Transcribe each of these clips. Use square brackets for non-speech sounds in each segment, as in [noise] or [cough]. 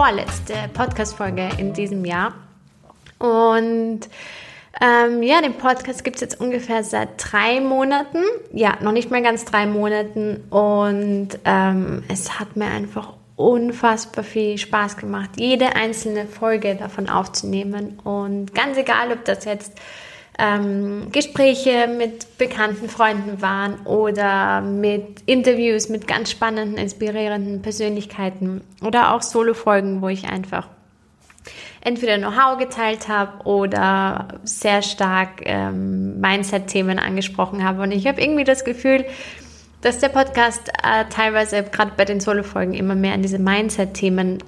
vorletzte Podcast-Folge in diesem Jahr. Und ähm, ja, den Podcast gibt es jetzt ungefähr seit drei Monaten. Ja, noch nicht mal ganz drei Monaten. Und ähm, es hat mir einfach unfassbar viel Spaß gemacht, jede einzelne Folge davon aufzunehmen. Und ganz egal, ob das jetzt ähm, Gespräche mit bekannten Freunden waren oder mit Interviews mit ganz spannenden, inspirierenden Persönlichkeiten oder auch Solo-Folgen, wo ich einfach entweder Know-how geteilt habe oder sehr stark ähm, Mindset-Themen angesprochen habe. Und ich habe irgendwie das Gefühl, dass der Podcast äh, teilweise gerade bei den Solo-Folgen immer mehr in diese Mindset-Themen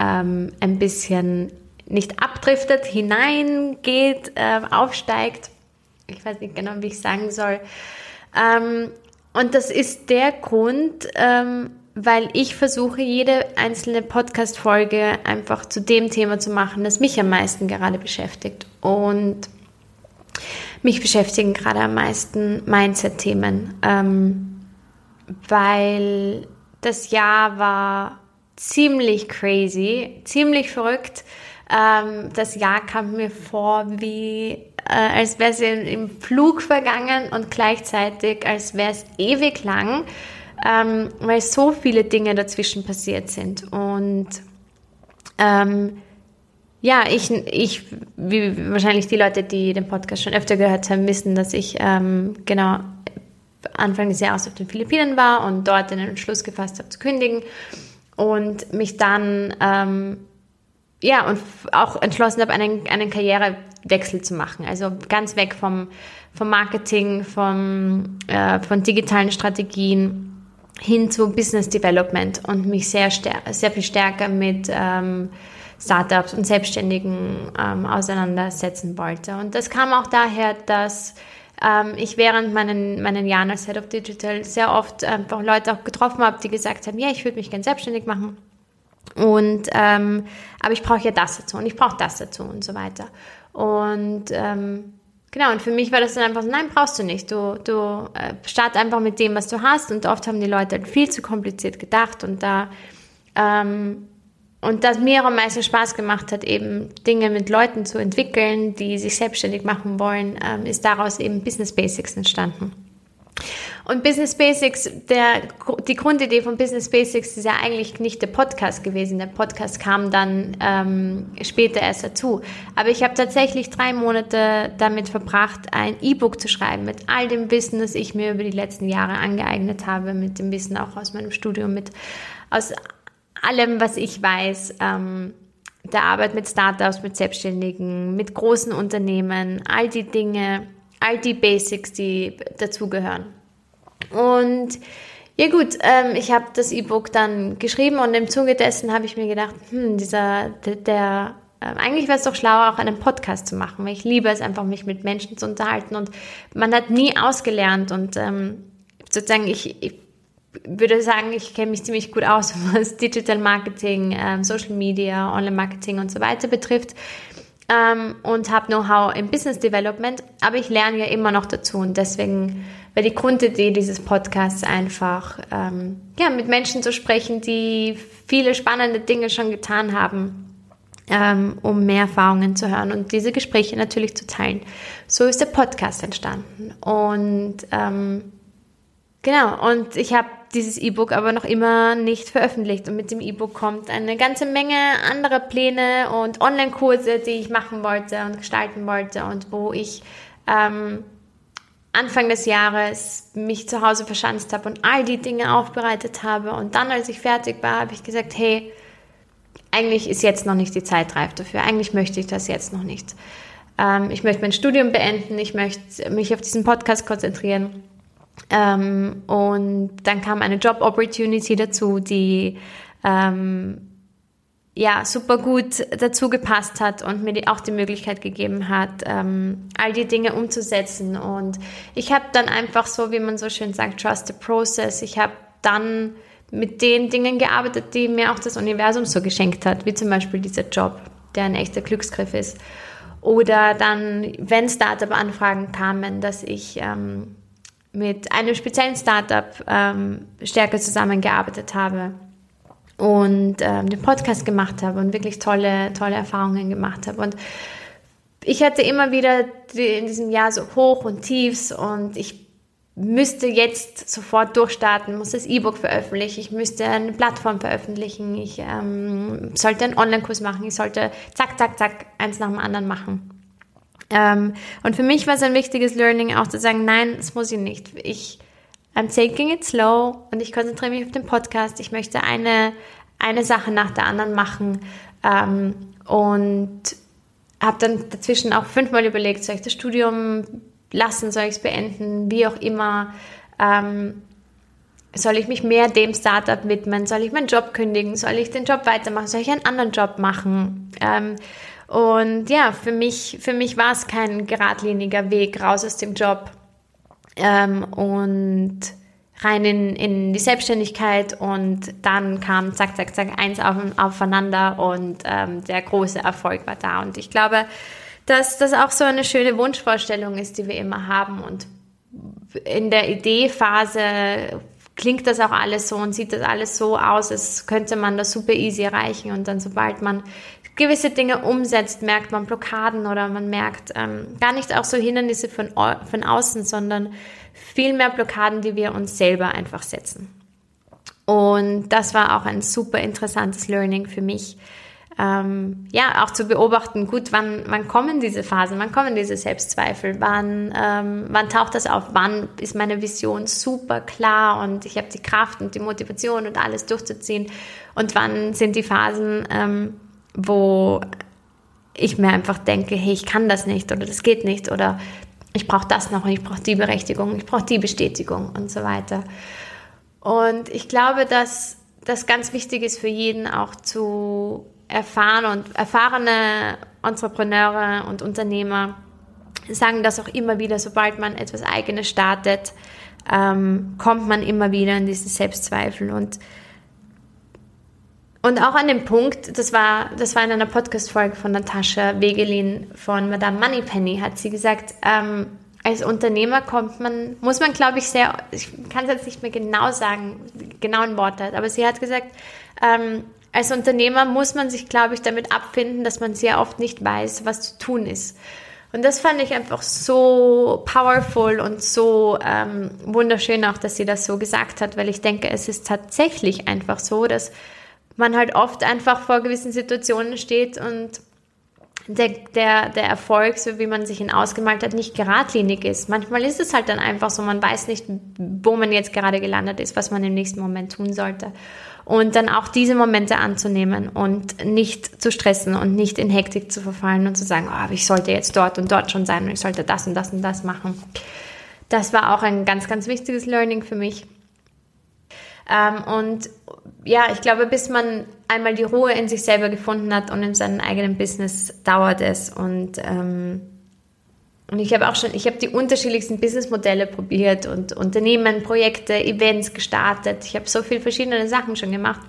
ähm, ein bisschen nicht abdriftet, hineingeht, äh, aufsteigt. Ich weiß nicht genau, wie ich sagen soll. Ähm, und das ist der Grund, ähm, weil ich versuche, jede einzelne Podcast-Folge einfach zu dem Thema zu machen, das mich am meisten gerade beschäftigt. Und mich beschäftigen gerade am meisten Mindset-Themen. Ähm, weil das Jahr war ziemlich crazy, ziemlich verrückt. Ähm, das Jahr kam mir vor wie, äh, als wäre es im Flug vergangen und gleichzeitig als wäre es ewig lang, ähm, weil so viele Dinge dazwischen passiert sind. Und ähm, ja, ich, ich, wie wahrscheinlich die Leute, die den Podcast schon öfter gehört haben, wissen, dass ich ähm, genau Anfang des Jahres auf den Philippinen war und dort den Entschluss gefasst habe zu kündigen und mich dann ähm, ja und auch entschlossen habe, einen, einen Karrierewechsel zu machen. Also ganz weg vom, vom Marketing, vom, äh, von digitalen Strategien hin zu Business Development und mich sehr, sehr viel stärker mit ähm, Startups und Selbstständigen ähm, auseinandersetzen wollte. Und das kam auch daher, dass ähm, ich während meinen, meinen Jahren als Head of Digital sehr oft einfach Leute auch getroffen habe, die gesagt haben, ja, ich würde mich gerne selbstständig machen. Und ähm, aber ich brauche ja das dazu und ich brauche das dazu und so weiter. Und ähm, genau, und für mich war das dann einfach so, nein, brauchst du nicht. Du, du äh, start einfach mit dem, was du hast. Und oft haben die Leute halt viel zu kompliziert gedacht und da ähm, und dass mir am meisten Spaß gemacht hat, eben Dinge mit Leuten zu entwickeln, die sich selbstständig machen wollen, ähm, ist daraus eben Business Basics entstanden. Und Business Basics, der, die Grundidee von Business Basics ist ja eigentlich nicht der Podcast gewesen. Der Podcast kam dann ähm, später erst dazu. Aber ich habe tatsächlich drei Monate damit verbracht, ein E-Book zu schreiben mit all dem Wissen, das ich mir über die letzten Jahre angeeignet habe, mit dem Wissen auch aus meinem Studium, mit aus allem, was ich weiß, ähm, der Arbeit mit Startups, mit Selbstständigen, mit großen Unternehmen, all die Dinge, all die Basics, die dazugehören. Und ja gut, ähm, ich habe das E-Book dann geschrieben und im Zuge dessen habe ich mir gedacht, hm, dieser, der, der äh, eigentlich wäre es doch schlauer, auch einen Podcast zu machen, weil ich liebe es einfach, mich mit Menschen zu unterhalten und man hat nie ausgelernt und ähm, sozusagen ich, ich würde sagen, ich kenne mich ziemlich gut aus, [laughs] was Digital Marketing, ähm, Social Media, Online Marketing und so weiter betrifft ähm, und habe Know-how im Business Development, aber ich lerne ja immer noch dazu. Und deswegen wäre die Grundidee dieses Podcasts einfach, ähm, ja, mit Menschen zu sprechen, die viele spannende Dinge schon getan haben, ähm, um mehr Erfahrungen zu hören und diese Gespräche natürlich zu teilen. So ist der Podcast entstanden. Und ähm, genau, und ich habe dieses E-Book aber noch immer nicht veröffentlicht. Und mit dem E-Book kommt eine ganze Menge anderer Pläne und Online-Kurse, die ich machen wollte und gestalten wollte und wo ich ähm, Anfang des Jahres mich zu Hause verschanzt habe und all die Dinge aufbereitet habe. Und dann, als ich fertig war, habe ich gesagt, hey, eigentlich ist jetzt noch nicht die Zeit reif dafür. Eigentlich möchte ich das jetzt noch nicht. Ähm, ich möchte mein Studium beenden. Ich möchte mich auf diesen Podcast konzentrieren. Ähm, und dann kam eine Job Opportunity dazu, die ähm, ja super gut dazu gepasst hat und mir die, auch die Möglichkeit gegeben hat, ähm, all die Dinge umzusetzen. Und ich habe dann einfach so, wie man so schön sagt, trust the process. Ich habe dann mit den Dingen gearbeitet, die mir auch das Universum so geschenkt hat, wie zum Beispiel dieser Job, der ein echter Glücksgriff ist. Oder dann, wenn Startup-Anfragen kamen, dass ich ähm, mit einem speziellen Startup ähm, stärker zusammengearbeitet habe. und ähm, den Podcast gemacht habe und wirklich tolle, tolle Erfahrungen gemacht habe. Und ich hatte immer wieder in diesem Jahr so Hoch und Tiefs und ich müsste jetzt sofort durchstarten, muss das E-Book veröffentlichen, ich müsste eine Plattform veröffentlichen, ich ähm, sollte einen Online-Kurs machen, ich sollte zack, zack, zack, eins nach dem anderen machen. Ähm, und für mich war es ein wichtiges Learning auch zu sagen, nein, das muss ich nicht. Ich I'm taking it slow und ich konzentriere mich auf den Podcast. Ich möchte eine, eine Sache nach der anderen machen ähm, und habe dann dazwischen auch fünfmal überlegt, soll ich das Studium lassen, soll ich es beenden, wie auch immer. Ähm, soll ich mich mehr dem Startup widmen? Soll ich meinen Job kündigen? Soll ich den Job weitermachen? Soll ich einen anderen Job machen? Ähm, und ja, für mich, für mich war es kein geradliniger Weg raus aus dem Job ähm, und rein in, in die Selbstständigkeit und dann kam zack, zack, zack, eins auf, aufeinander und ähm, der große Erfolg war da. Und ich glaube, dass das auch so eine schöne Wunschvorstellung ist, die wir immer haben. Und in der Ideephase klingt das auch alles so und sieht das alles so aus, als könnte man das super easy erreichen. Und dann, sobald man gewisse Dinge umsetzt, merkt man Blockaden oder man merkt ähm, gar nicht auch so Hindernisse von, von außen, sondern viel mehr Blockaden, die wir uns selber einfach setzen. Und das war auch ein super interessantes Learning für mich. Ähm, ja, auch zu beobachten, gut, wann, wann kommen diese Phasen, wann kommen diese Selbstzweifel, wann, ähm, wann taucht das auf, wann ist meine Vision super klar und ich habe die Kraft und die Motivation und alles durchzuziehen und wann sind die Phasen, ähm, wo ich mir einfach denke, hey, ich kann das nicht oder das geht nicht oder ich brauche das noch und ich brauche die Berechtigung, ich brauche die Bestätigung und so weiter. Und ich glaube, dass das ganz wichtig ist für jeden auch zu erfahren und erfahrene Entrepreneure und Unternehmer sagen das auch immer wieder, sobald man etwas Eigenes startet, ähm, kommt man immer wieder in diese Selbstzweifel und und auch an dem Punkt, das war, das war in einer Podcast-Folge von Natascha Wegelin von Madame Moneypenny, hat sie gesagt, ähm, als Unternehmer kommt man, muss man glaube ich sehr, ich kann es jetzt nicht mehr genau sagen, genau in Worte, aber sie hat gesagt, ähm, als Unternehmer muss man sich glaube ich damit abfinden, dass man sehr oft nicht weiß, was zu tun ist. Und das fand ich einfach so powerful und so ähm, wunderschön auch, dass sie das so gesagt hat, weil ich denke, es ist tatsächlich einfach so, dass man halt oft einfach vor gewissen Situationen steht und der, der, der Erfolg, so wie man sich ihn ausgemalt hat, nicht geradlinig ist. Manchmal ist es halt dann einfach so, man weiß nicht, wo man jetzt gerade gelandet ist, was man im nächsten Moment tun sollte. Und dann auch diese Momente anzunehmen und nicht zu stressen und nicht in Hektik zu verfallen und zu sagen, oh, ich sollte jetzt dort und dort schon sein und ich sollte das und das und das machen. Das war auch ein ganz, ganz wichtiges Learning für mich. Ähm, und ja, ich glaube, bis man einmal die Ruhe in sich selber gefunden hat und in seinem eigenen Business dauert es. Und, ähm, und ich habe auch schon, ich habe die unterschiedlichsten Businessmodelle probiert und Unternehmen, Projekte, Events gestartet. Ich habe so viele verschiedene Sachen schon gemacht.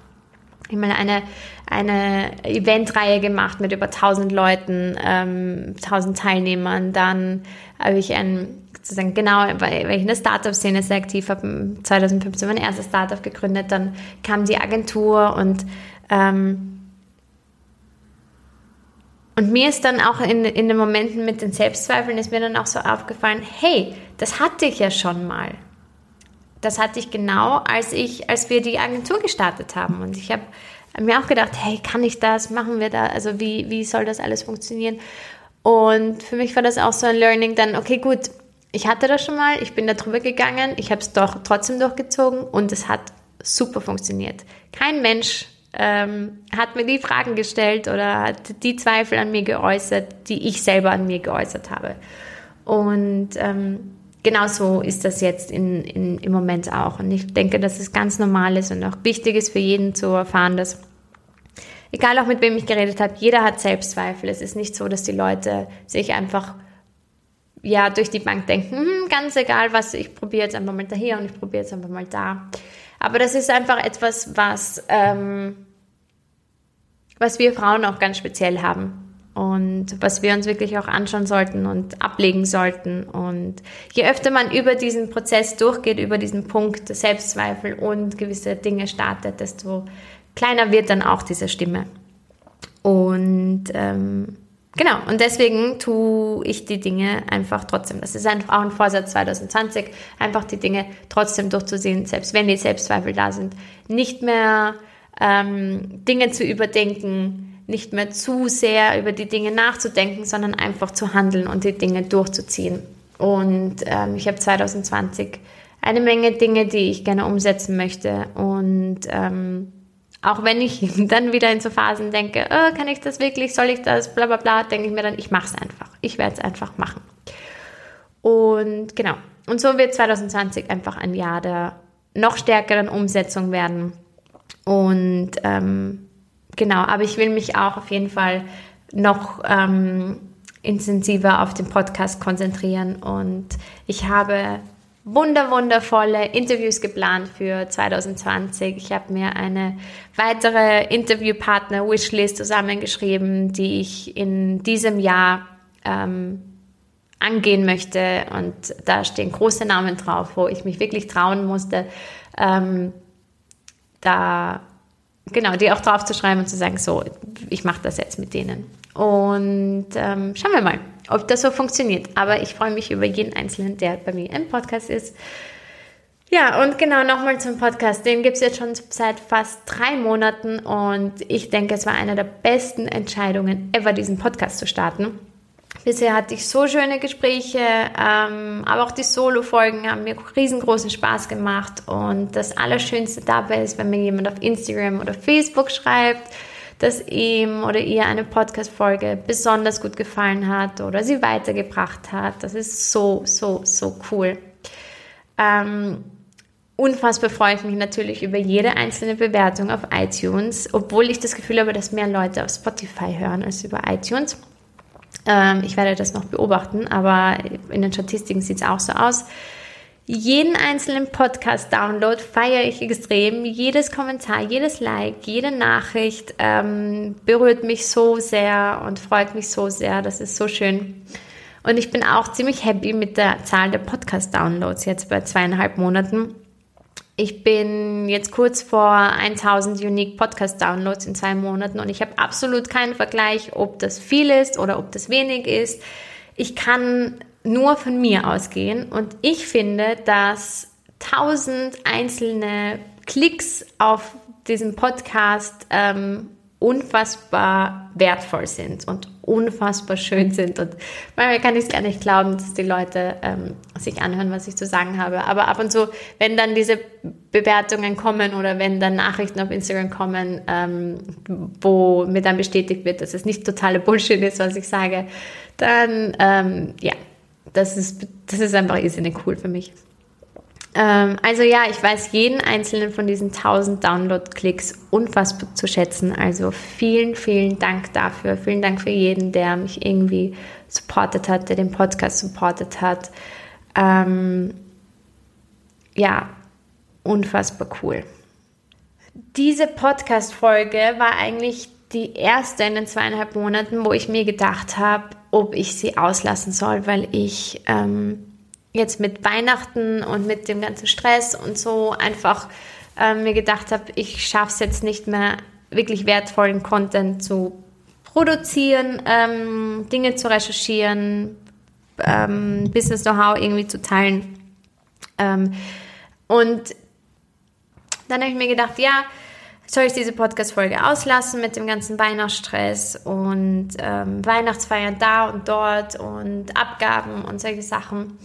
Ich meine, eine, eine Eventreihe gemacht mit über 1000 Leuten, ähm, 1000 Teilnehmern. Dann habe ich ein sozusagen genau, weil, ich in der Startup-Szene sehr aktiv habe, 2015 mein erstes Startup gegründet, dann kam die Agentur und ähm, und mir ist dann auch in, in den Momenten mit den Selbstzweifeln ist mir dann auch so aufgefallen, hey, das hatte ich ja schon mal. Das hatte ich genau, als ich, als wir die Agentur gestartet haben. Und ich habe mir auch gedacht, hey, kann ich das? Machen wir da? Also wie, wie soll das alles funktionieren? Und für mich war das auch so ein Learning dann, okay, gut, ich hatte das schon mal, ich bin da drüber gegangen, ich habe es doch trotzdem durchgezogen und es hat super funktioniert. Kein Mensch ähm, hat mir die Fragen gestellt oder hat die Zweifel an mir geäußert, die ich selber an mir geäußert habe. Und ähm, genauso ist das jetzt in, in, im Moment auch. Und ich denke, dass es ganz normal ist und auch wichtig ist für jeden zu erfahren, dass egal auch mit wem ich geredet habe, jeder hat Selbstzweifel. Es ist nicht so, dass die Leute sich einfach ja, durch die Bank denken, hm, ganz egal was, ich probiere jetzt einfach mal da hier und ich probiere jetzt einfach mal da. Aber das ist einfach etwas, was, ähm, was wir Frauen auch ganz speziell haben und was wir uns wirklich auch anschauen sollten und ablegen sollten. Und je öfter man über diesen Prozess durchgeht, über diesen Punkt Selbstzweifel und gewisse Dinge startet, desto kleiner wird dann auch diese Stimme. Und ähm, genau, und deswegen tue ich die Dinge einfach trotzdem. Das ist einfach auch ein Vorsatz 2020, einfach die Dinge trotzdem durchzusehen, selbst wenn die Selbstzweifel da sind. Nicht mehr ähm, Dinge zu überdenken, nicht mehr zu sehr über die Dinge nachzudenken, sondern einfach zu handeln und die Dinge durchzuziehen. Und ähm, ich habe 2020 eine Menge Dinge, die ich gerne umsetzen möchte. Und ähm, auch wenn ich [laughs] dann wieder in so Phasen denke, oh, kann ich das wirklich, soll ich das, bla bla bla, denke ich mir dann, ich mache es einfach. Ich werde es einfach machen. Und genau. Und so wird 2020 einfach ein Jahr der noch stärkeren Umsetzung werden. Und ähm, genau, aber ich will mich auch auf jeden Fall noch ähm, intensiver auf den Podcast konzentrieren. Und ich habe wunder, wundervolle Interviews geplant für 2020. Ich habe mir eine weitere Interviewpartner-Wishlist zusammengeschrieben, die ich in diesem Jahr ähm, angehen möchte. Und da stehen große Namen drauf, wo ich mich wirklich trauen musste, ähm, da genau, die auch drauf zu schreiben und zu sagen, so, ich mache das jetzt mit denen. Und ähm, schauen wir mal, ob das so funktioniert. Aber ich freue mich über jeden Einzelnen, der bei mir im Podcast ist. Ja, und genau nochmal zum Podcast. Den gibt es jetzt schon seit fast drei Monaten und ich denke, es war eine der besten Entscheidungen ever, diesen Podcast zu starten. Bisher hatte ich so schöne Gespräche, ähm, aber auch die Solo-Folgen haben mir riesengroßen Spaß gemacht. Und das Allerschönste dabei ist, wenn mir jemand auf Instagram oder Facebook schreibt, dass ihm oder ihr eine Podcast-Folge besonders gut gefallen hat oder sie weitergebracht hat. Das ist so, so, so cool. Ähm, unfassbar freue ich mich natürlich über jede einzelne Bewertung auf iTunes, obwohl ich das Gefühl habe, dass mehr Leute auf Spotify hören als über iTunes. Ähm, ich werde das noch beobachten, aber in den Statistiken sieht es auch so aus. Jeden einzelnen Podcast-Download feiere ich extrem. Jedes Kommentar, jedes Like, jede Nachricht ähm, berührt mich so sehr und freut mich so sehr. Das ist so schön. Und ich bin auch ziemlich happy mit der Zahl der Podcast-Downloads jetzt bei zweieinhalb Monaten. Ich bin jetzt kurz vor 1000 Unique Podcast Downloads in zwei Monaten und ich habe absolut keinen Vergleich, ob das viel ist oder ob das wenig ist. Ich kann nur von mir ausgehen. Und ich finde, dass tausend einzelne Klicks auf diesem Podcast ähm, unfassbar wertvoll sind und unfassbar schön sind. Und manchmal kann ich es gar nicht glauben, dass die Leute ähm, sich anhören, was ich zu sagen habe. Aber ab und zu, wenn dann diese Bewertungen kommen oder wenn dann Nachrichten auf Instagram kommen, ähm, wo mir dann bestätigt wird, dass es nicht totale Bullshit ist, was ich sage, dann ähm, ja, das ist, das ist einfach irrsinnig cool für mich. Ähm, also ja, ich weiß jeden einzelnen von diesen 1000 Download-Klicks unfassbar zu schätzen. Also vielen, vielen Dank dafür. Vielen Dank für jeden, der mich irgendwie supportet hat, der den Podcast supportet hat. Ähm, ja, unfassbar cool. Diese Podcast-Folge war eigentlich die erste in den zweieinhalb Monaten, wo ich mir gedacht habe, ob ich sie auslassen soll, weil ich ähm, jetzt mit Weihnachten und mit dem ganzen Stress und so einfach ähm, mir gedacht habe, ich schaffe es jetzt nicht mehr, wirklich wertvollen Content zu produzieren, ähm, Dinge zu recherchieren, ähm, Business Know-how irgendwie zu teilen. Ähm, und dann habe ich mir gedacht, ja, soll ich diese Podcast-Folge auslassen mit dem ganzen Weihnachtsstress und ähm, Weihnachtsfeiern da und dort und Abgaben und solche Sachen.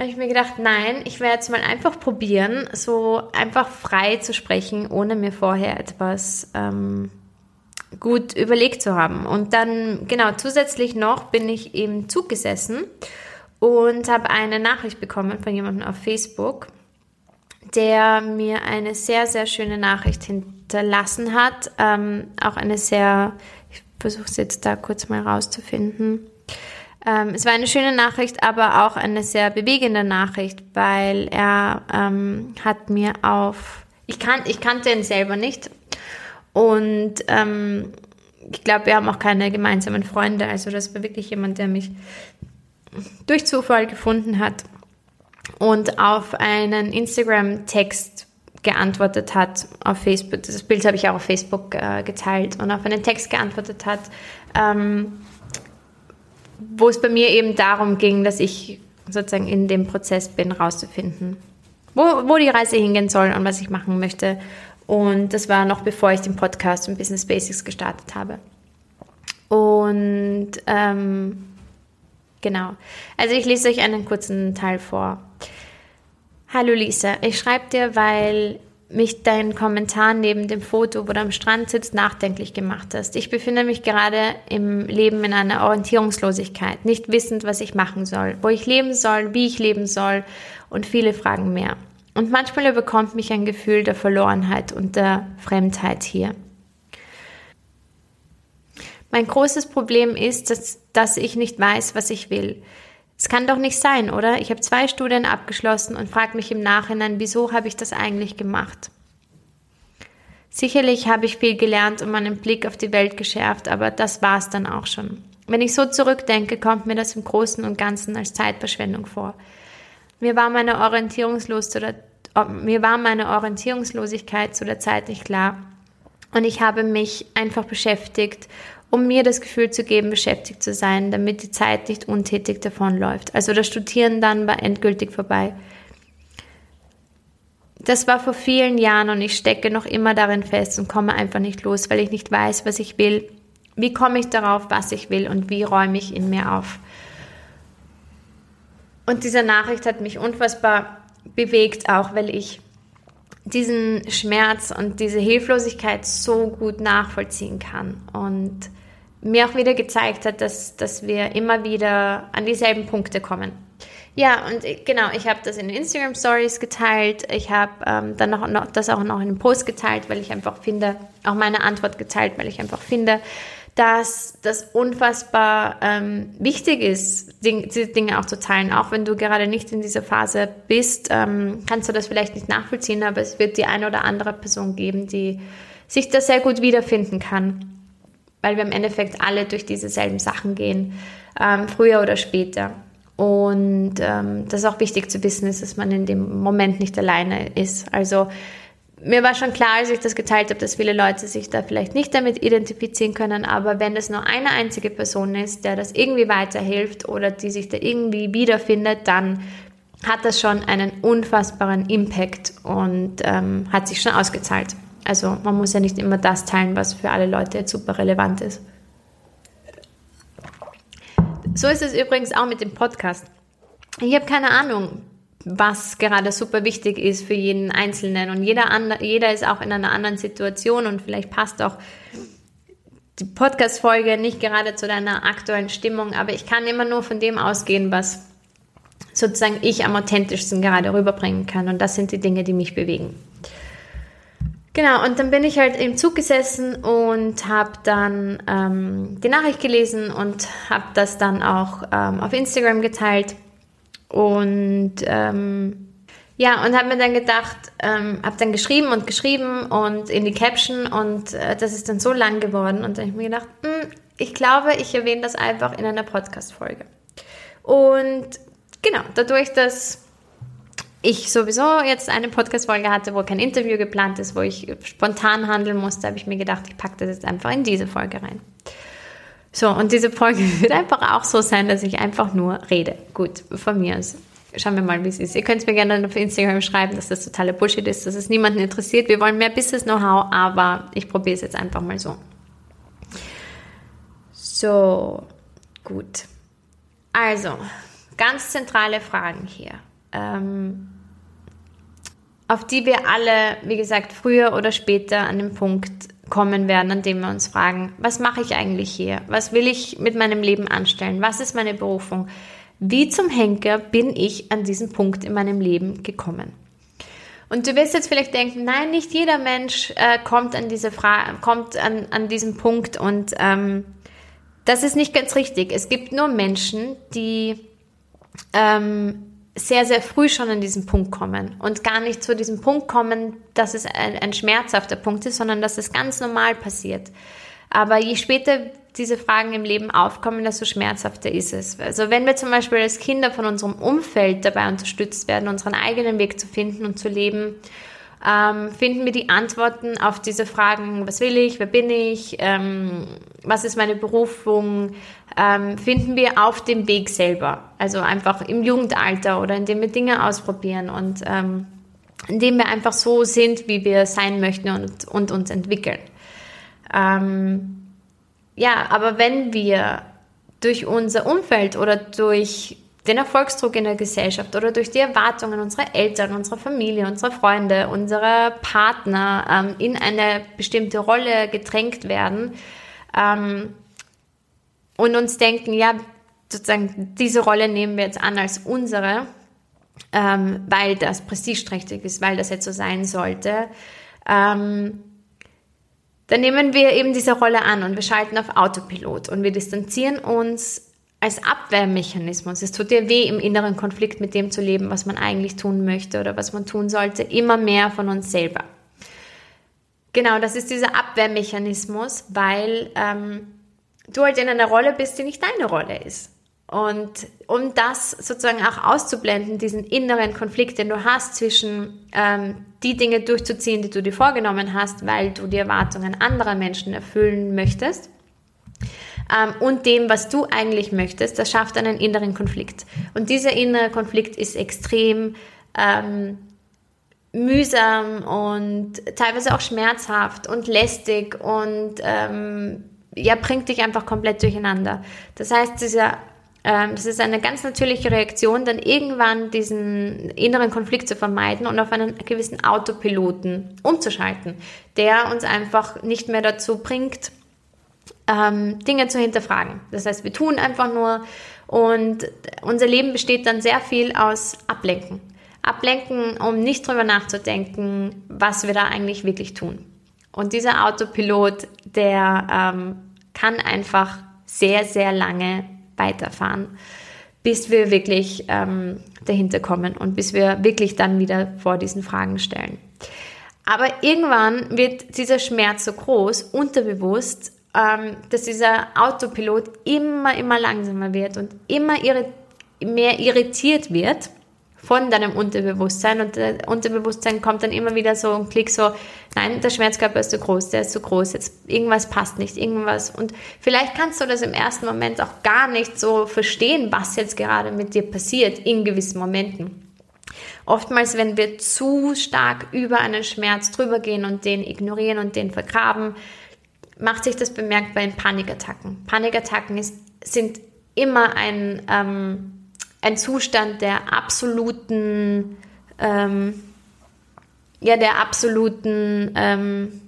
Habe ich mir gedacht, nein, ich werde jetzt mal einfach probieren, so einfach frei zu sprechen, ohne mir vorher etwas ähm, gut überlegt zu haben. Und dann, genau, zusätzlich noch bin ich im Zug gesessen und habe eine Nachricht bekommen von jemandem auf Facebook der mir eine sehr, sehr schöne Nachricht hinterlassen hat. Ähm, auch eine sehr, ich versuche es jetzt da kurz mal rauszufinden. Ähm, es war eine schöne Nachricht, aber auch eine sehr bewegende Nachricht, weil er ähm, hat mir auf, ich, kan ich kannte ihn selber nicht. Und ähm, ich glaube, wir haben auch keine gemeinsamen Freunde. Also das war wirklich jemand, der mich durch Zufall gefunden hat und auf einen Instagram-Text geantwortet hat auf Facebook, das Bild habe ich auch auf Facebook äh, geteilt und auf einen Text geantwortet hat, ähm, wo es bei mir eben darum ging, dass ich sozusagen in dem Prozess bin, rauszufinden, wo, wo die Reise hingehen soll und was ich machen möchte. Und das war noch bevor ich den Podcast und Business Basics gestartet habe. Und ähm, genau. Also ich lese euch einen kurzen Teil vor. Hallo Lisa, ich schreibe dir, weil mich dein Kommentar neben dem Foto, wo du am Strand sitzt, nachdenklich gemacht hast. Ich befinde mich gerade im Leben in einer Orientierungslosigkeit, nicht wissend, was ich machen soll, wo ich leben soll, wie ich leben soll und viele Fragen mehr. Und manchmal überkommt mich ein Gefühl der Verlorenheit und der Fremdheit hier. Mein großes Problem ist, dass, dass ich nicht weiß, was ich will. Es kann doch nicht sein, oder? Ich habe zwei Studien abgeschlossen und frage mich im Nachhinein, wieso habe ich das eigentlich gemacht? Sicherlich habe ich viel gelernt und meinen Blick auf die Welt geschärft, aber das war es dann auch schon. Wenn ich so zurückdenke, kommt mir das im Großen und Ganzen als Zeitverschwendung vor. Mir war meine, mir war meine Orientierungslosigkeit zu der Zeit nicht klar und ich habe mich einfach beschäftigt um mir das Gefühl zu geben, beschäftigt zu sein, damit die Zeit nicht untätig davonläuft. Also das Studieren dann war endgültig vorbei. Das war vor vielen Jahren und ich stecke noch immer darin fest und komme einfach nicht los, weil ich nicht weiß, was ich will. Wie komme ich darauf, was ich will und wie räume ich in mir auf? Und diese Nachricht hat mich unfassbar bewegt, auch weil ich diesen Schmerz und diese Hilflosigkeit so gut nachvollziehen kann. Und mir auch wieder gezeigt hat, dass, dass wir immer wieder an dieselben Punkte kommen. Ja, und genau, ich habe das in Instagram Stories geteilt. Ich habe ähm, dann noch, noch, das auch noch in einem Post geteilt, weil ich einfach finde, auch meine Antwort geteilt, weil ich einfach finde, dass das unfassbar ähm, wichtig ist, diese Dinge auch zu teilen. Auch wenn du gerade nicht in dieser Phase bist, ähm, kannst du das vielleicht nicht nachvollziehen, aber es wird die eine oder andere Person geben, die sich da sehr gut wiederfinden kann weil wir im Endeffekt alle durch dieselben Sachen gehen, ähm, früher oder später. Und ähm, das ist auch wichtig zu wissen, ist, dass man in dem Moment nicht alleine ist. Also mir war schon klar, als ich das geteilt habe, dass viele Leute sich da vielleicht nicht damit identifizieren können, aber wenn es nur eine einzige Person ist, der das irgendwie weiterhilft oder die sich da irgendwie wiederfindet, dann hat das schon einen unfassbaren Impact und ähm, hat sich schon ausgezahlt. Also man muss ja nicht immer das teilen, was für alle Leute jetzt super relevant ist. So ist es übrigens auch mit dem Podcast. Ich habe keine Ahnung, was gerade super wichtig ist für jeden Einzelnen. Und jeder, jeder ist auch in einer anderen Situation und vielleicht passt auch die Podcast-Folge nicht gerade zu deiner aktuellen Stimmung, aber ich kann immer nur von dem ausgehen, was sozusagen ich am authentischsten gerade rüberbringen kann. Und das sind die Dinge, die mich bewegen. Genau, und dann bin ich halt im Zug gesessen und habe dann ähm, die Nachricht gelesen und habe das dann auch ähm, auf Instagram geteilt. Und ähm, ja, und habe mir dann gedacht, ähm, habe dann geschrieben und geschrieben und in die Caption und äh, das ist dann so lang geworden. Und dann habe ich mir gedacht, mh, hm, ich glaube, ich erwähne das einfach in einer Podcast-Folge. Und genau, dadurch, dass ich sowieso jetzt eine Podcast-Folge hatte, wo kein Interview geplant ist, wo ich spontan handeln musste, habe ich mir gedacht, ich packe das jetzt einfach in diese Folge rein. So, und diese Folge [laughs] wird einfach auch so sein, dass ich einfach nur rede. Gut, von mir aus. Schauen wir mal, wie es ist. Ihr könnt es mir gerne auf Instagram schreiben, dass das totale Bullshit ist, dass es niemanden interessiert. Wir wollen mehr Business-Know-how, aber ich probiere es jetzt einfach mal so. So, gut. Also, ganz zentrale Fragen hier ähm, auf die wir alle, wie gesagt, früher oder später an den Punkt kommen werden, an dem wir uns fragen, was mache ich eigentlich hier? Was will ich mit meinem Leben anstellen? Was ist meine Berufung? Wie zum Henker bin ich an diesen Punkt in meinem Leben gekommen? Und du wirst jetzt vielleicht denken, nein, nicht jeder Mensch äh, kommt an diese Frage, kommt an, an diesen Punkt und ähm, das ist nicht ganz richtig. Es gibt nur Menschen, die ähm, sehr, sehr früh schon an diesen Punkt kommen und gar nicht zu diesem Punkt kommen, dass es ein, ein schmerzhafter Punkt ist, sondern dass es ganz normal passiert. Aber je später diese Fragen im Leben aufkommen, desto schmerzhafter ist es. Also wenn wir zum Beispiel als Kinder von unserem Umfeld dabei unterstützt werden, unseren eigenen Weg zu finden und zu leben, Ähm, finden wir die Antworten auf diese Fragen, was will ich, wer bin ich, ähm, was ist meine Berufung, ähm, finden wir auf dem Weg selber. Also einfach im Jugendalter oder indem wir Dinge ausprobieren und ähm, indem wir einfach so sind, wie wir sein möchten und, und uns entwickeln. Ähm, ja, aber wenn wir durch unser Umfeld oder durch den Erfolgsdruck in der Gesellschaft oder durch die Erwartungen unserer Eltern, unserer Familie, unserer Freunde, unserer Partner ähm, in eine bestimmte Rolle gedrängt werden ähm, und uns denken, ja, sozusagen diese Rolle nehmen wir jetzt an als unsere, ähm, weil das prestigeträchtig ist, weil das jetzt so sein sollte. Ähm, dann nehmen wir eben diese Rolle an und wir schalten auf Autopilot und wir distanzieren uns als Abwehrmechanismus. Es tut dir weh, im inneren Konflikt mit dem zu leben, was man eigentlich tun möchte oder was man tun sollte, immer mehr von uns selber. Genau, das ist dieser Abwehrmechanismus, weil ähm, du halt in einer Rolle bist, die nicht deine Rolle ist. Und um das sozusagen auch auszublenden, diesen inneren Konflikt, den du hast zwischen ähm, die Dinge durchzuziehen, die du dir vorgenommen hast, weil du die Erwartungen anderer Menschen erfüllen möchtest, ähm, und dem, was du eigentlich möchtest, das schafft einen inneren Konflikt. Und dieser innere Konflikt ist extrem ähm, mühsam und teilweise auch schmerzhaft und lästig und ähm, ja, bringt dich einfach komplett durcheinander. Das heißt, dieser ähm, das ist eine ganz natürliche Reaktion, dann irgendwann diesen inneren Konflikt zu vermeiden und auf einen gewissen Autopiloten umzuschalten, der uns einfach nicht mehr dazu bringt, ähm, Dinge zu hinterfragen. Das heißt, wir tun einfach nur und unser Leben besteht dann sehr viel aus Ablenken. Ablenken, um nicht drüber nachzudenken, was wir da eigentlich wirklich tun. Und dieser Autopilot, der ähm, kann einfach sehr, sehr lange weiterfahren, bis wir wirklich ähm, dahinter kommen und bis wir wirklich dann wieder vor diesen Fragen stellen. Aber irgendwann wird dieser Schmerz so groß, unterbewusst, ähm, dass dieser Autopilot immer, immer langsamer wird und immer irri mehr irritiert wird von deinem Unterbewusstsein und das Unterbewusstsein kommt dann immer wieder so ein Klick so, nein, der Schmerzkörper ist zu groß, der ist zu groß, jetzt irgendwas passt nicht, irgendwas und vielleicht kannst du das im ersten Moment auch gar nicht so verstehen, was jetzt gerade mit dir passiert in gewissen Momenten. Oftmals, wenn wir zu stark über einen Schmerz drüber gehen und den ignorieren und den vergraben, macht sich das bemerkbar in Panikattacken. Panikattacken ist, sind immer ein ähm, ein Zustand der absoluten, ähm, ja, der absoluten, ähm,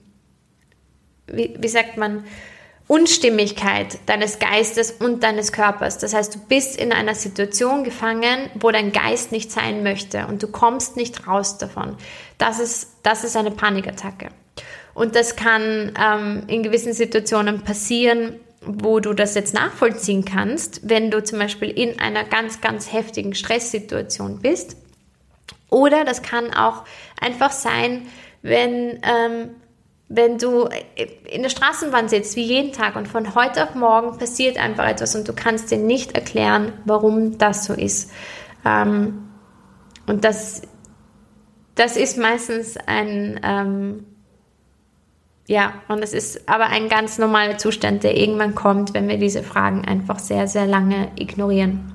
wie, wie sagt man, Unstimmigkeit deines Geistes und deines Körpers. Das heißt, du bist in einer Situation gefangen, wo dein Geist nicht sein möchte und du kommst nicht raus davon. Das ist, das ist eine Panikattacke. Und das kann ähm, in gewissen Situationen passieren, wo du das jetzt nachvollziehen kannst, wenn du zum Beispiel in einer ganz, ganz heftigen Stresssituation bist. Oder das kann auch einfach sein, wenn, ähm, wenn du in der Straßenbahn sitzt, wie jeden Tag, und von heute auf morgen passiert einfach etwas und du kannst dir nicht erklären, warum das so ist. Ähm, und das, das ist meistens ein, ähm, ja, und es ist aber ein ganz normaler Zustand, der irgendwann kommt, wenn wir diese Fragen einfach sehr, sehr lange ignorieren.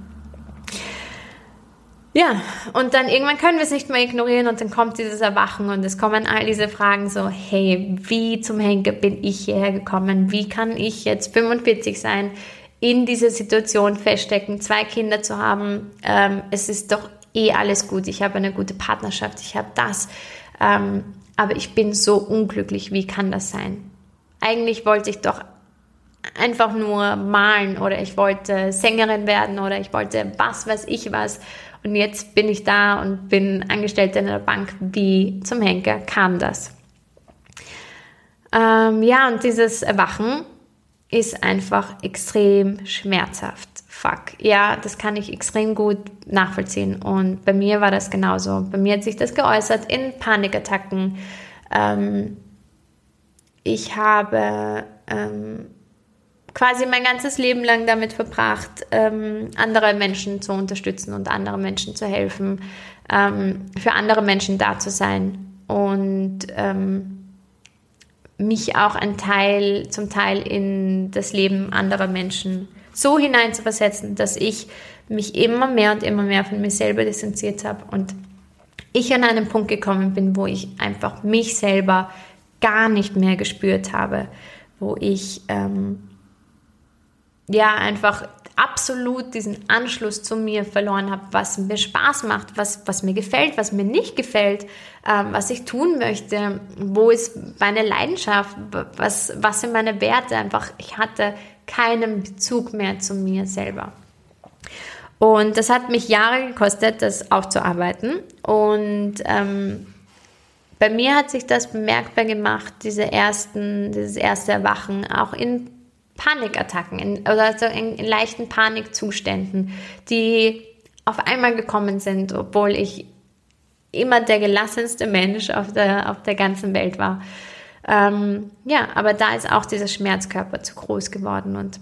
Ja, und dann irgendwann können wir es nicht mehr ignorieren und dann kommt dieses Erwachen und es kommen all diese Fragen so, hey, wie zum Henker bin ich hierher gekommen? Wie kann ich jetzt 45 sein, in dieser Situation feststecken, zwei Kinder zu haben? Ähm, es ist doch eh alles gut, ich habe eine gute Partnerschaft, ich habe das. Ähm, aber ich bin so unglücklich, wie kann das sein? Eigentlich wollte ich doch einfach nur malen oder ich wollte Sängerin werden oder ich wollte was weiß ich was und jetzt bin ich da und bin Angestellte in der Bank. Wie zum Henker kam das? Ähm, ja, und dieses Erwachen ist einfach extrem schmerzhaft fuck, ja, das kann ich extrem gut nachvollziehen. Und bei mir war das genauso. Bei mir hat sich das geäußert in Panikattacken. Ähm, ich habe ähm, quasi mein ganzes Leben lang damit verbracht, ähm, andere Menschen zu unterstützen und anderen Menschen zu helfen, ähm, für andere Menschen da zu sein. und ähm, mich auch ein Teil, zum Teil in das Leben anderer Menschen so hineinzuversetzen, dass ich mich immer mehr und immer mehr von mir selber distanziert habe und ich an einen Punkt gekommen bin, wo ich einfach mich selber gar nicht mehr gespürt habe, wo ich ähm, ja einfach absolut diesen Anschluss zu mir verloren habe, was mir Spaß macht, was, was mir gefällt, was mir nicht gefällt, ähm, was ich tun möchte, wo ist meine Leidenschaft, was, was sind meine Werte. Einfach, ich hatte keinen Bezug mehr zu mir selber. Und das hat mich Jahre gekostet, das aufzuarbeiten. Und ähm, bei mir hat sich das bemerkbar gemacht, diese ersten, dieses erste Erwachen, auch in Panikattacken in, oder also in, in leichten Panikzuständen, die auf einmal gekommen sind, obwohl ich immer der gelassenste Mensch auf der, auf der ganzen Welt war. Ähm, ja, aber da ist auch dieser Schmerzkörper zu groß geworden und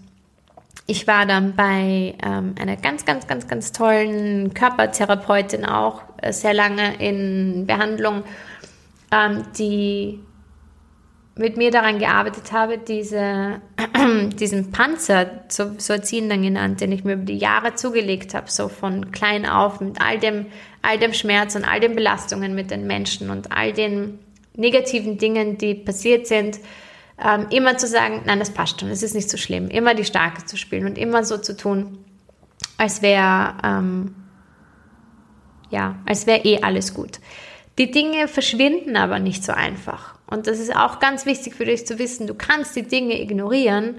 ich war dann bei ähm, einer ganz, ganz, ganz, ganz tollen Körpertherapeutin auch äh, sehr lange in Behandlung, ähm, die mit mir daran gearbeitet habe, diese, [clears throat] diesen Panzer, so, so hat dann genannt, den ich mir über die Jahre zugelegt habe, so von klein auf, mit all dem, all dem Schmerz und all den Belastungen mit den Menschen und all den negativen Dingen, die passiert sind, ähm, immer zu sagen, nein, das passt schon, es ist nicht so schlimm, immer die Starke zu spielen und immer so zu tun, als wäre, ähm, ja, als wäre eh alles gut. Die Dinge verschwinden aber nicht so einfach. Und das ist auch ganz wichtig für dich zu wissen. Du kannst die Dinge ignorieren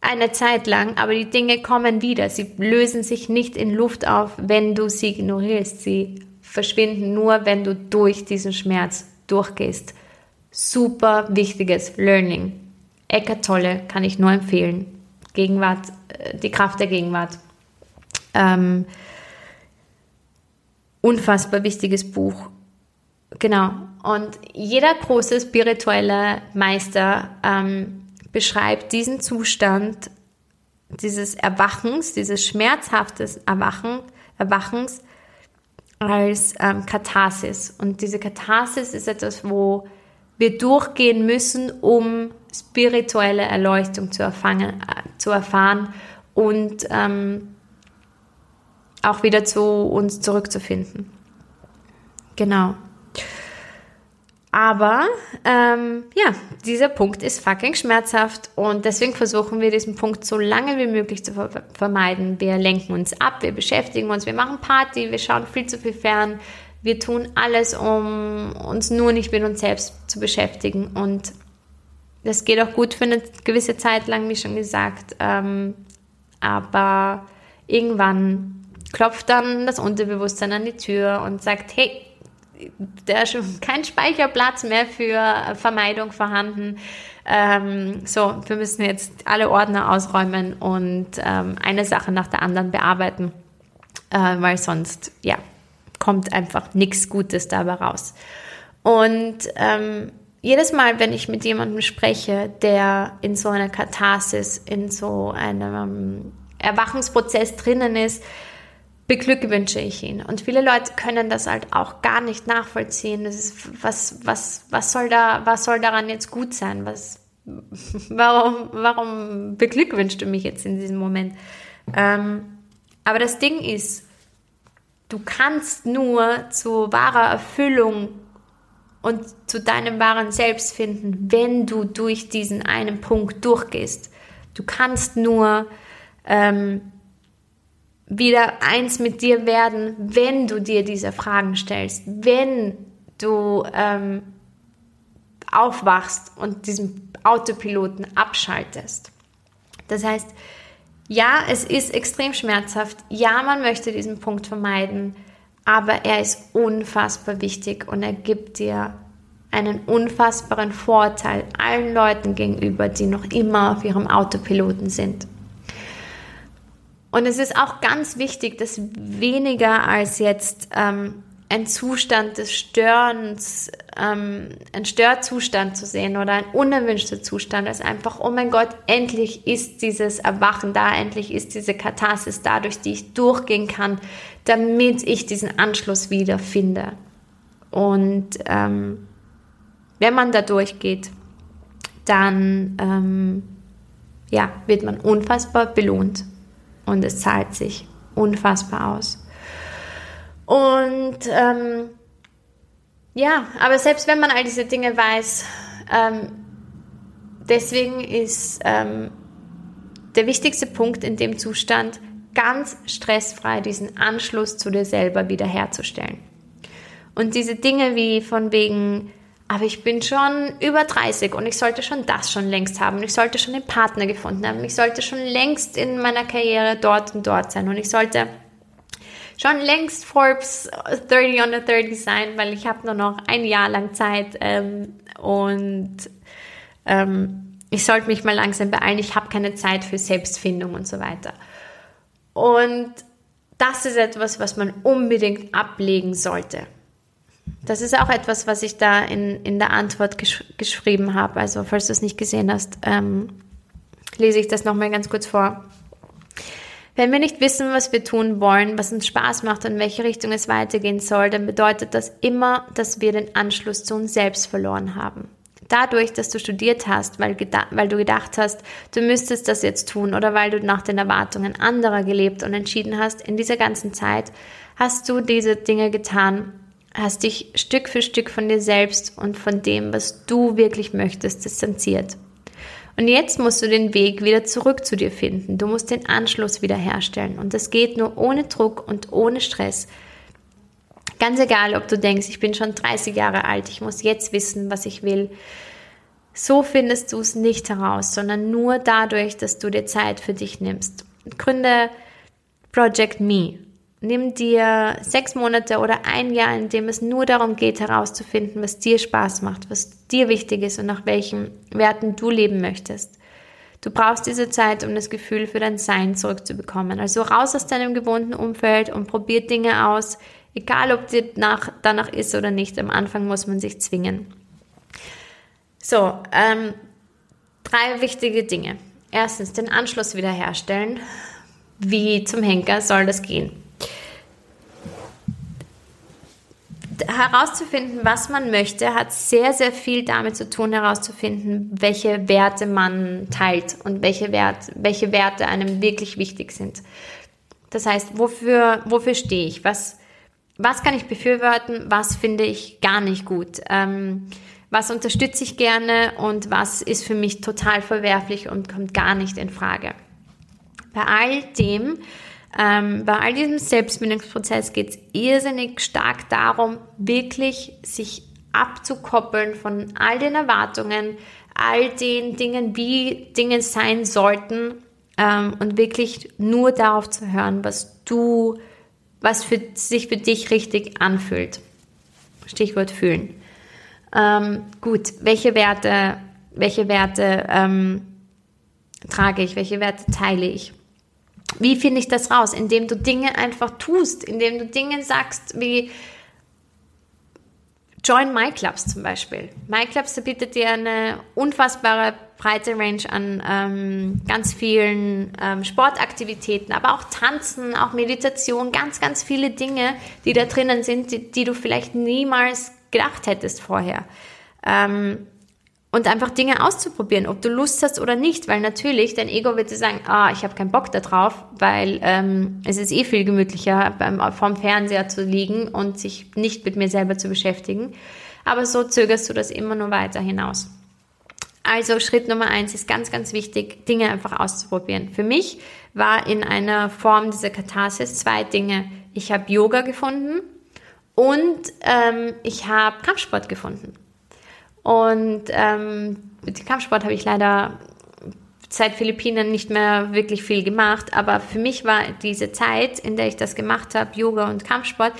eine Zeit lang, aber die Dinge kommen wieder. Sie lösen sich nicht in Luft auf, wenn du sie ignorierst. Sie verschwinden nur, wenn du durch diesen Schmerz durchgehst. Super wichtiges Learning. Eckart Tolle kann ich nur empfehlen. Gegenwart, äh, die Kraft der Gegenwart. Ähm, unfassbar wichtiges Buch. Genau. Und jeder große spirituelle Meister ähm, beschreibt diesen Zustand dieses Erwachens, dieses schmerzhaftes Erwachen, Erwachens als ähm, Katharsis. Und diese Katharsis ist etwas, wo wir durchgehen müssen, um spirituelle Erleuchtung zu, erfangen, äh, zu erfahren und ähm, auch wieder zu uns zurückzufinden. Genau. Aber ähm, ja, dieser Punkt ist fucking schmerzhaft und deswegen versuchen wir diesen Punkt so lange wie möglich zu ver vermeiden. Wir lenken uns ab, wir beschäftigen uns, wir machen Party, wir schauen viel zu viel fern, wir tun alles, um uns nur nicht mit uns selbst zu beschäftigen und das geht auch gut für eine gewisse Zeit lang, wie schon gesagt, ähm, aber irgendwann klopft dann das Unterbewusstsein an die Tür und sagt, hey, da ist schon kein Speicherplatz mehr für Vermeidung vorhanden. Ähm, so, wir müssen jetzt alle Ordner ausräumen und ähm, eine Sache nach der anderen bearbeiten, äh, weil sonst, ja, kommt einfach nichts Gutes dabei raus. Und ähm, jedes Mal, wenn ich mit jemandem spreche, der in so einer Katharsis, in so einem Erwachungsprozess drinnen ist, beglückwünsche ich ihn. Und viele Leute können das halt auch gar nicht nachvollziehen. Das ist, was, was, was, soll da, was soll daran jetzt gut sein? Was, [laughs] warum, warum beglückwünschst du mich jetzt in diesem Moment? Ähm, aber das Ding ist, du kannst nur zu wahrer Erfüllung und zu deinem wahren Selbst finden, wenn du durch diesen einen Punkt durchgehst. Du kannst nur ähm, wieder eins mit dir werden, wenn du dir diese Fragen stellst, wenn du ähm, aufwachst und diesen Autopiloten abschaltest. Das heißt, ja, es ist extrem schmerzhaft, ja, man möchte diesen Punkt vermeiden, aber er ist unfassbar wichtig und er gibt dir einen unfassbaren Vorteil allen Leuten gegenüber, die noch immer auf ihrem Autopiloten sind. Und es ist auch ganz wichtig, das weniger als jetzt ähm, ein Zustand des Störens, ähm, ein Störzustand zu sehen oder ein unerwünschter Zustand, als einfach, oh mein Gott, endlich ist dieses Erwachen da, endlich ist diese Katharsis da, durch die ich durchgehen kann, damit ich diesen Anschluss wieder finde. Und ähm, wenn man da durchgeht, dann ähm, ja, wird man unfassbar belohnt und es zahlt sich unfassbar aus. Und ähm, ja, aber selbst wenn man all diese Dinge weiß, ähm, deswegen ist ähm, der wichtigste Punkt in dem Zustand, ganz stressfrei diesen Anschluss zu dir selber wiederherzustellen. Und diese Dinge wie von wegen, aber ich bin schon über 30 und ich sollte schon das schon längst haben ich sollte schon den Partner gefunden haben, ich sollte schon längst in meiner Karriere dort und dort sein und ich sollte schon längst Forbes 30 under 30 sein, weil ich habe nur noch ein Jahr lang Zeit ähm, und ähm, ich sollte mich mal langsam beeilen, ich habe keine Zeit für Selbstfindung und so weiter. Und das ist etwas, was man unbedingt ablegen sollte. Das ist auch etwas, was ich da in, in der Antwort gesch geschrieben habe. Also falls du es nicht gesehen hast, ähm, lese ich das nochmal ganz kurz vor. Wenn wir nicht wissen, was wir tun wollen, was uns Spaß macht und in welche Richtung es weitergehen soll, dann bedeutet das immer, dass wir den Anschluss zu uns selbst verloren haben. Dadurch, dass du studiert hast, weil, weil du gedacht hast, du müsstest das jetzt tun oder weil du nach den Erwartungen anderer gelebt und entschieden hast, in dieser ganzen Zeit hast du diese Dinge getan, hast dich Stück für Stück von dir selbst und von dem, was du wirklich möchtest, distanziert. Und jetzt musst du den Weg wieder zurück zu dir finden. Du musst den Anschluss wieder herstellen. Und das geht nur ohne Druck und ohne Stress. Ganz egal, ob du denkst, ich bin schon 30 Jahre alt, ich muss jetzt wissen, was ich will. So findest du es nicht heraus, sondern nur dadurch, dass du dir Zeit für dich nimmst. Gründe Project Me. Nimm dir sechs Monate oder ein Jahr, in dem es nur darum geht, herauszufinden, was dir Spaß macht, was dir wichtig ist und nach welchen Werten du leben möchtest. Du brauchst diese Zeit, um das Gefühl für dein Sein zurückzubekommen. Also raus aus deinem gewohnten Umfeld und probier Dinge aus, egal ob dir nach, danach ist oder nicht. Am Anfang muss man sich zwingen. So, ähm, drei wichtige Dinge. Erstens, den Anschluss wiederherstellen. Wie zum Henker soll das gehen? Herauszufinden, was man möchte, hat sehr, sehr viel damit zu tun, herauszufinden, welche Werte man teilt und welche, Wert, welche Werte einem wirklich wichtig sind. Das heißt, wofür, wofür stehe ich? Was, was kann ich befürworten? Was finde ich gar nicht gut? Ähm, was unterstütze ich gerne und was ist für mich total verwerflich und kommt gar nicht in Frage? Bei all dem ähm, bei all diesem Selbstbindungsprozess geht es irrsinnig stark darum, wirklich sich abzukoppeln von all den Erwartungen, all den Dingen, wie Dinge sein sollten ähm, und wirklich nur darauf zu hören, was du, was für, sich für dich richtig anfühlt. Stichwort fühlen. Ähm, gut, welche Werte, welche Werte ähm, trage ich, welche Werte teile ich? Wie finde ich das raus? Indem du Dinge einfach tust, indem du Dinge sagst wie Join MyClubs zum Beispiel. MyClubs bietet dir eine unfassbare breite Range an ähm, ganz vielen ähm, Sportaktivitäten, aber auch Tanzen, auch Meditation, ganz, ganz viele Dinge, die da drinnen sind, die, die du vielleicht niemals gedacht hättest vorher. Ähm, und einfach Dinge auszuprobieren, ob du Lust hast oder nicht, weil natürlich dein Ego wird dir sagen, ah, ich habe keinen Bock da drauf, weil ähm, es ist eh viel gemütlicher, beim, vorm Fernseher zu liegen und sich nicht mit mir selber zu beschäftigen. Aber so zögerst du das immer nur weiter hinaus. Also Schritt Nummer eins ist ganz, ganz wichtig, Dinge einfach auszuprobieren. Für mich war in einer Form dieser Katharsis zwei Dinge. Ich habe Yoga gefunden und ähm, ich habe Kampfsport gefunden. Und ähm, mit Kampfsport habe ich leider seit Philippinen nicht mehr wirklich viel gemacht, aber für mich war diese Zeit, in der ich das gemacht habe, Yoga und Kampfsport,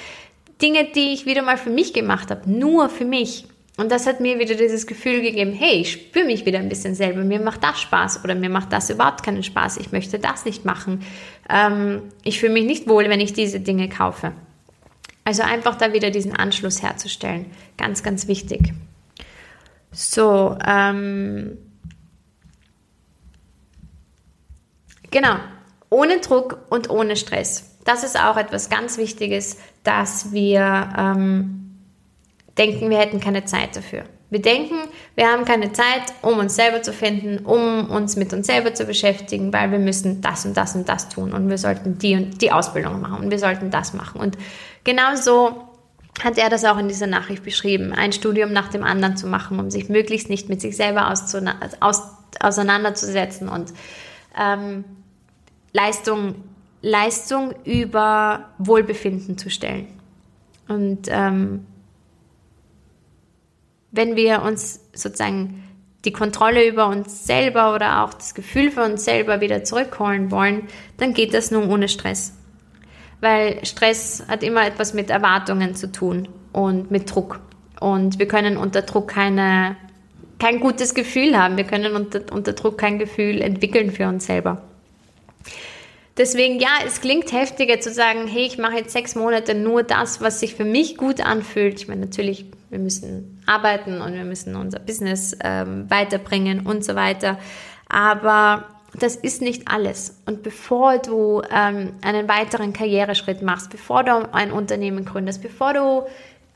Dinge, die ich wieder mal für mich gemacht habe, nur für mich. Und das hat mir wieder dieses Gefühl gegeben, hey, ich spüre mich wieder ein bisschen selber, mir macht das Spaß oder mir macht das überhaupt keinen Spaß, ich möchte das nicht machen. Ähm, ich fühle mich nicht wohl, wenn ich diese Dinge kaufe. Also einfach da wieder diesen Anschluss herzustellen, ganz, ganz wichtig. So, ähm, genau, ohne Druck und ohne Stress. Das ist auch etwas ganz Wichtiges, dass wir, ähm, denken, wir hätten keine Zeit dafür. Wir denken, wir haben keine Zeit, um uns selber zu finden, um uns mit uns selber zu beschäftigen, weil wir müssen das und das und das tun und wir sollten die und die Ausbildung machen und wir sollten das machen. Und genau so hat er das auch in dieser Nachricht beschrieben, ein Studium nach dem anderen zu machen, um sich möglichst nicht mit sich selber aus, auseinanderzusetzen und ähm, Leistung, Leistung über Wohlbefinden zu stellen. Und ähm, wenn wir uns sozusagen die Kontrolle über uns selber oder auch das Gefühl für uns selber wieder zurückholen wollen, dann geht das nur ohne Stress weil Stress hat immer etwas mit Erwartungen zu tun und mit Druck. Und wir können unter Druck keine, kein gutes Gefühl haben. Wir können unter, unter Druck kein Gefühl entwickeln für uns selber. Deswegen, ja, es klingt heftiger zu sagen, hey, ich mache jetzt sechs Monate nur das, was sich für mich gut anfühlt. Ich meine, natürlich, wir müssen arbeiten und wir müssen unser Business ähm, weiterbringen und so weiter. Aber das ist nicht alles. Und bevor du ähm, einen weiteren Karriereschritt machst, bevor du ein Unternehmen gründest, bevor du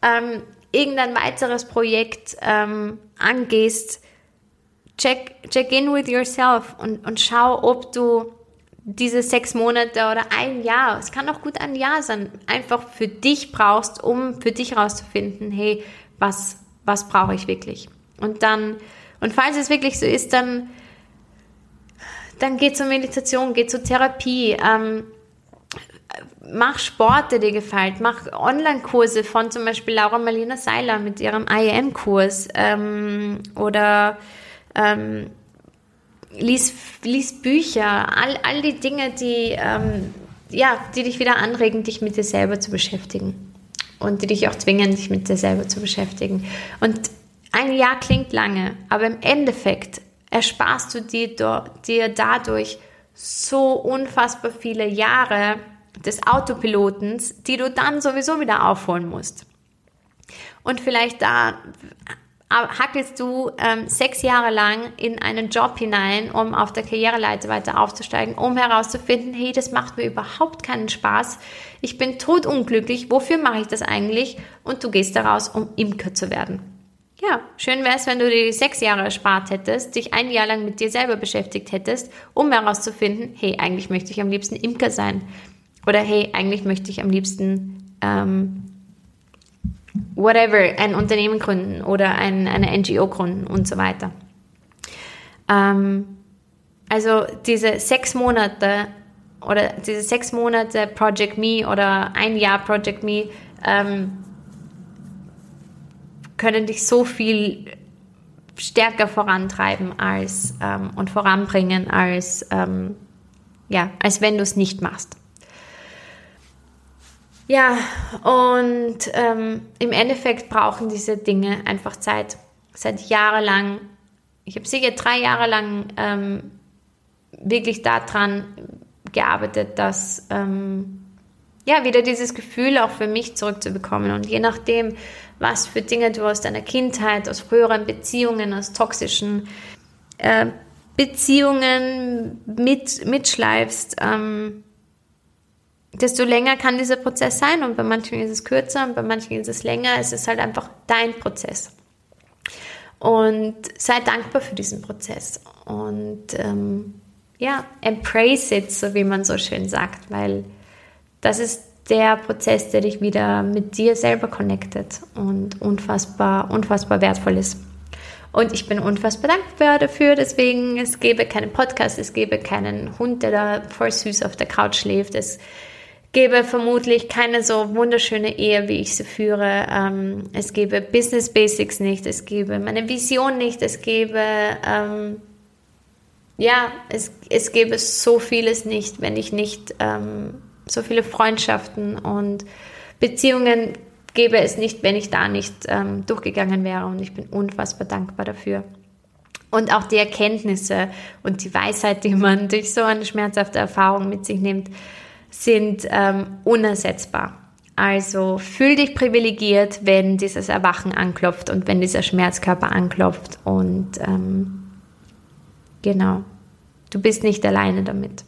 ähm, irgendein weiteres Projekt ähm, angehst, check, check in with yourself und, und schau, ob du diese sechs Monate oder ein Jahr, es kann auch gut ein Jahr sein, einfach für dich brauchst, um für dich rauszufinden, hey, was, was brauche ich wirklich? Und dann, und falls es wirklich so ist, dann dann geh zur Meditation, geh zur Therapie, ähm, mach Sport, der dir gefällt, mach Online-Kurse von zum Beispiel Laura Marlina Seiler mit ihrem IAM-Kurs ähm, oder ähm, lies, lies Bücher, all, all die Dinge, die, ähm, ja, die dich wieder anregen, dich mit dir selber zu beschäftigen. Und die dich auch zwingen, dich mit dir selber zu beschäftigen. Und ein Jahr klingt lange, aber im Endeffekt ersparst du dir, dir dadurch so unfassbar viele Jahre des Autopilotens, die du dann sowieso wieder aufholen musst. Und vielleicht da hackelst du ähm, sechs Jahre lang in einen Job hinein, um auf der Karriereleiter weiter aufzusteigen, um herauszufinden, hey, das macht mir überhaupt keinen Spaß. Ich bin totunglücklich. Wofür mache ich das eigentlich? Und du gehst daraus, um Imker zu werden. Ja, schön wäre es, wenn du dir sechs Jahre erspart hättest, dich ein Jahr lang mit dir selber beschäftigt hättest, um herauszufinden, hey, eigentlich möchte ich am liebsten Imker sein. Oder hey, eigentlich möchte ich am liebsten ähm, whatever, ein Unternehmen gründen oder ein, eine NGO gründen und so weiter. Ähm, also diese sechs Monate oder diese sechs Monate Project Me oder ein Jahr Project Me ähm, können dich so viel stärker vorantreiben als ähm, und voranbringen, als, ähm, ja, als wenn du es nicht machst. Ja, und ähm, im Endeffekt brauchen diese Dinge einfach Zeit. Seit jahrelang, ich habe sicher drei Jahre lang ähm, wirklich daran gearbeitet, dass ähm, ja wieder dieses Gefühl auch für mich zurückzubekommen. Und je nachdem, was für Dinge du aus deiner Kindheit, aus früheren Beziehungen, aus toxischen äh, Beziehungen mit, mitschleifst, ähm, desto länger kann dieser Prozess sein und bei manchen ist es kürzer und bei manchen ist es länger. Es ist halt einfach dein Prozess. Und sei dankbar für diesen Prozess und ähm, ja, embrace it, so wie man so schön sagt, weil das ist der Prozess, der dich wieder mit dir selber connectet und unfassbar, unfassbar wertvoll ist. Und ich bin unfassbar dankbar dafür, deswegen es gäbe keinen Podcast, es gäbe keinen Hund, der da voll süß auf der Couch schläft, es gäbe vermutlich keine so wunderschöne Ehe, wie ich sie führe, ähm, es gäbe Business Basics nicht, es gäbe meine Vision nicht, es gäbe, ähm, ja, es, es gäbe so vieles nicht, wenn ich nicht ähm, so viele Freundschaften und Beziehungen gäbe es nicht, wenn ich da nicht ähm, durchgegangen wäre. Und ich bin unfassbar dankbar dafür. Und auch die Erkenntnisse und die Weisheit, die man durch so eine schmerzhafte Erfahrung mit sich nimmt, sind ähm, unersetzbar. Also fühl dich privilegiert, wenn dieses Erwachen anklopft und wenn dieser Schmerzkörper anklopft. Und ähm, genau, du bist nicht alleine damit.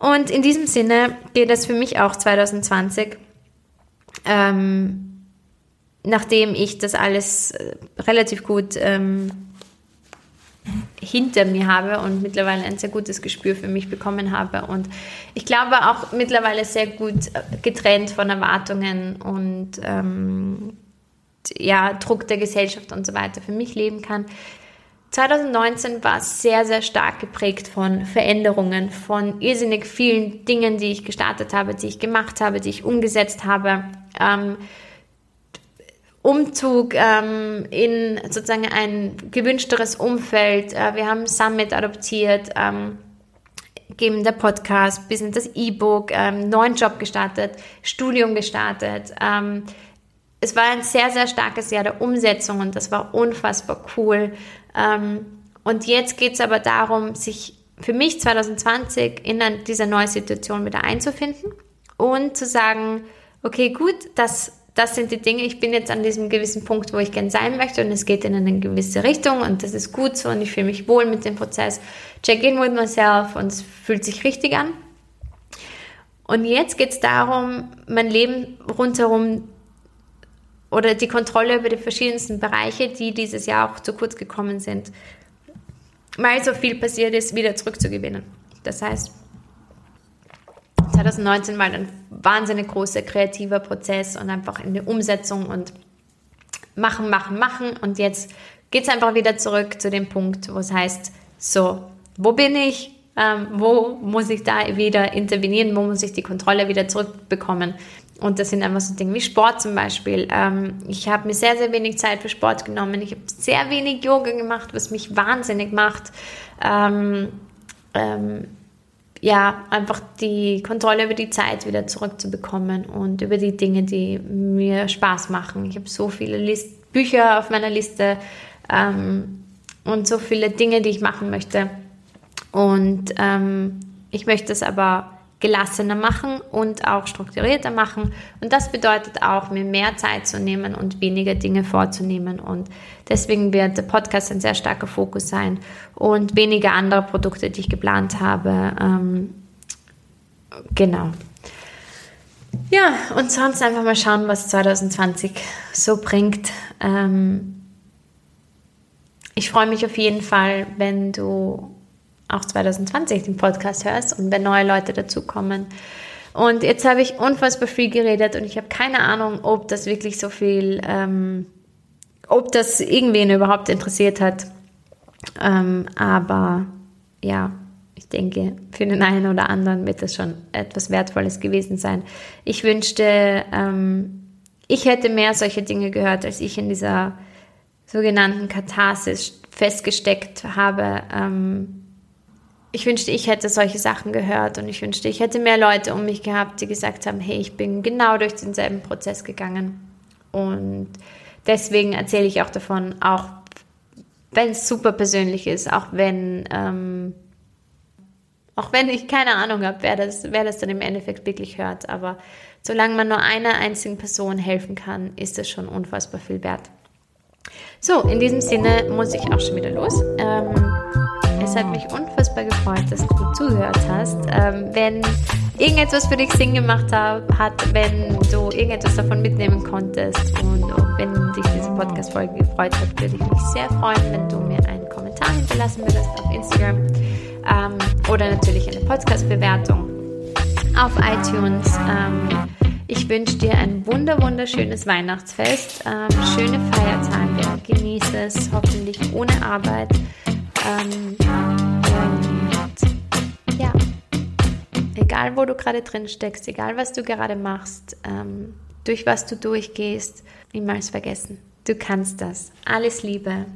Und in diesem Sinne geht es für mich auch 2020 ähm, nachdem ich das alles äh, relativ gut ähm, hinter mir habe und mittlerweile ein sehr gutes Gespür für mich bekommen habe. Und ich glaube auch mittlerweile sehr gut äh, getrennt von Erwartungen und ähm, ja, Druck der Gesellschaft und so weiter für mich leben kann. 2019 war sehr, sehr stark geprägt von Veränderungen, von irrsinnig vielen Dingen, die ich gestartet habe, die ich gemacht habe, die ich umgesetzt habe. Ähm, Umzug ähm, in sozusagen ein gewünschteres Umfeld. Äh, wir haben Summit adoptiert, ähm, geben der Podcast, Business das E-Book, ähm, neuen Job gestartet, Studium gestartet. Ähm, es war ein sehr, sehr starkes Jahr der Umsetzung und das war unfassbar cool. Ähm, und jetzt geht es aber darum, sich für mich 2020 in dieser neuen Situation wieder einzufinden und zu sagen, okay, gut, das das sind die Dinge, ich bin jetzt an diesem gewissen Punkt, wo ich gern sein möchte und es geht in eine gewisse Richtung und das ist gut so und ich fühle mich wohl mit dem Prozess. Check in with myself und es fühlt sich richtig an. Und jetzt geht es darum, mein Leben rundherum oder die Kontrolle über die verschiedensten Bereiche, die dieses Jahr auch zu kurz gekommen sind, weil so viel passiert ist, wieder zurückzugewinnen. Das heißt, 2019 war ein wahnsinnig großer kreativer Prozess und einfach in der Umsetzung und machen, machen, machen. Und jetzt geht es einfach wieder zurück zu dem Punkt, wo es heißt, so, wo bin ich? Ähm, wo muss ich da wieder intervenieren? Wo muss ich die Kontrolle wieder zurückbekommen? Und das sind einfach so Dinge wie Sport zum Beispiel. Ähm, ich habe mir sehr, sehr wenig Zeit für Sport genommen. Ich habe sehr wenig Yoga gemacht, was mich wahnsinnig macht. Ähm, ähm, ja, einfach die Kontrolle über die Zeit wieder zurückzubekommen und über die Dinge, die mir Spaß machen. Ich habe so viele List Bücher auf meiner Liste ähm, und so viele Dinge, die ich machen möchte. Und ähm, ich möchte es aber gelassener machen und auch strukturierter machen. Und das bedeutet auch, mir mehr Zeit zu nehmen und weniger Dinge vorzunehmen. Und deswegen wird der Podcast ein sehr starker Fokus sein und weniger andere Produkte, die ich geplant habe. Ähm, genau. Ja, und sonst einfach mal schauen, was 2020 so bringt. Ähm, ich freue mich auf jeden Fall, wenn du auch 2020 den Podcast hörst und wenn neue Leute dazukommen. Und jetzt habe ich unfassbar viel geredet und ich habe keine Ahnung, ob das wirklich so viel, ähm, ob das irgendwen überhaupt interessiert hat. Ähm, aber ja, ich denke, für den einen oder anderen wird das schon etwas Wertvolles gewesen sein. Ich wünschte, ähm, ich hätte mehr solche Dinge gehört, als ich in dieser sogenannten Katharsis festgesteckt habe. Ähm, ich wünschte, ich hätte solche Sachen gehört und ich wünschte, ich hätte mehr Leute um mich gehabt, die gesagt haben, hey, ich bin genau durch denselben Prozess gegangen. Und deswegen erzähle ich auch davon, auch wenn es super persönlich ist, auch wenn, ähm, auch wenn ich keine Ahnung habe, wer das, wer das dann im Endeffekt wirklich hört. Aber solange man nur einer einzigen Person helfen kann, ist das schon unfassbar viel wert. So, in diesem Sinne muss ich auch schon wieder los. Ähm, es hat mich unfassbar gefreut, dass du zugehört hast. Ähm, wenn irgendetwas für dich Sinn gemacht hat, wenn du irgendetwas davon mitnehmen konntest und wenn dich diese Podcast-Folge gefreut hat, würde ich mich sehr freuen, wenn du mir einen Kommentar hinterlassen würdest auf Instagram ähm, oder natürlich eine Podcast-Bewertung auf iTunes. Ähm, ich wünsche dir ein wunder wunderschönes Weihnachtsfest, ähm, schöne Feiertage, genieße es hoffentlich ohne Arbeit. Ähm, ja, egal wo du gerade drin steckst, egal was du gerade machst, ähm, durch was du durchgehst, niemals vergessen. Du kannst das. Alles Liebe.